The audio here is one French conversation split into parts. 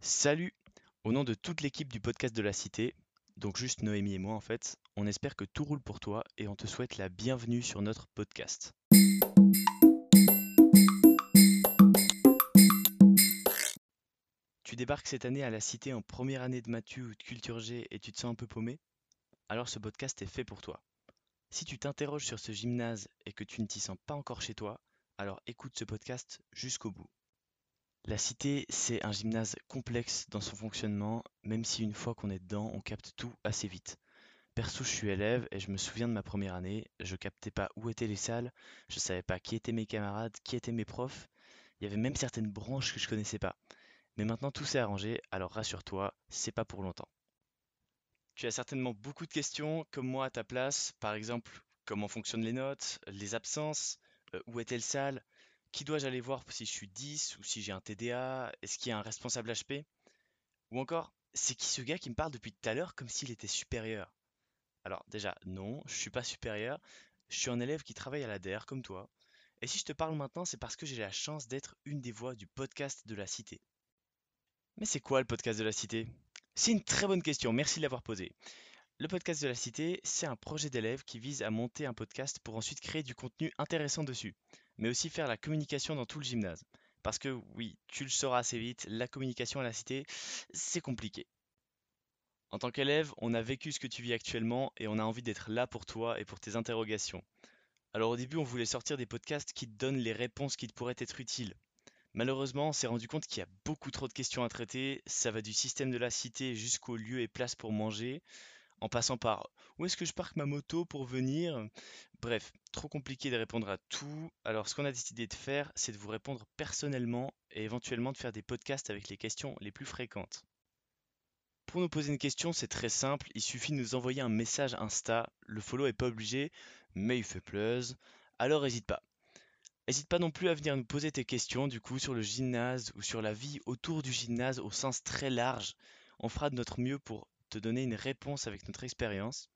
Salut! Au nom de toute l'équipe du podcast de la Cité, donc juste Noémie et moi en fait, on espère que tout roule pour toi et on te souhaite la bienvenue sur notre podcast. Tu débarques cette année à la Cité en première année de Mathieu ou de Culture G et tu te sens un peu paumé? Alors ce podcast est fait pour toi. Si tu t'interroges sur ce gymnase et que tu ne t'y sens pas encore chez toi, alors écoute ce podcast jusqu'au bout. La Cité, c'est un gymnase complexe dans son fonctionnement, même si une fois qu'on est dedans, on capte tout assez vite. Perso, je suis élève et je me souviens de ma première année, je captais pas où étaient les salles, je savais pas qui étaient mes camarades, qui étaient mes profs, il y avait même certaines branches que je connaissais pas. Mais maintenant tout s'est arrangé, alors rassure-toi, c'est pas pour longtemps. Tu as certainement beaucoup de questions, comme moi à ta place, par exemple, comment fonctionnent les notes, les absences, euh, où est-elle salle, qui dois-je aller voir si je suis 10 ou si j'ai un TDA, est-ce qu'il y a un responsable HP, ou encore, c'est qui ce gars qui me parle depuis tout à l'heure comme s'il était supérieur? Alors déjà, non, je suis pas supérieur, je suis un élève qui travaille à la DER comme toi, et si je te parle maintenant, c'est parce que j'ai la chance d'être une des voix du podcast de la cité. Mais c'est quoi le podcast de la cité? C'est une très bonne question, merci de l'avoir posée. Le podcast de la cité, c'est un projet d'élève qui vise à monter un podcast pour ensuite créer du contenu intéressant dessus, mais aussi faire la communication dans tout le gymnase. Parce que oui, tu le sauras assez vite, la communication à la cité, c'est compliqué. En tant qu'élève, on a vécu ce que tu vis actuellement et on a envie d'être là pour toi et pour tes interrogations. Alors au début, on voulait sortir des podcasts qui te donnent les réponses qui te pourraient être utiles. Malheureusement, on s'est rendu compte qu'il y a beaucoup trop de questions à traiter, ça va du système de la cité jusqu'au lieu et place pour manger, en passant par où est-ce que je parque ma moto pour venir? Bref, trop compliqué de répondre à tout. Alors ce qu'on a décidé de faire, c'est de vous répondre personnellement et éventuellement de faire des podcasts avec les questions les plus fréquentes. Pour nous poser une question, c'est très simple, il suffit de nous envoyer un message Insta. Le follow est pas obligé, mais il fait plus. Alors n'hésite pas. N'hésite pas non plus à venir nous poser tes questions du coup sur le gymnase ou sur la vie autour du gymnase au sens très large. On fera de notre mieux pour te donner une réponse avec notre expérience.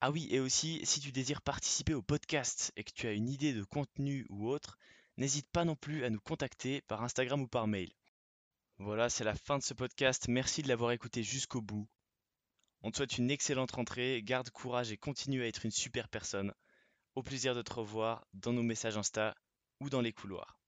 Ah oui, et aussi, si tu désires participer au podcast et que tu as une idée de contenu ou autre, n'hésite pas non plus à nous contacter par Instagram ou par mail. Voilà, c'est la fin de ce podcast. Merci de l'avoir écouté jusqu'au bout. On te souhaite une excellente rentrée, garde courage et continue à être une super personne. Au plaisir de te revoir dans nos messages Insta ou dans les couloirs.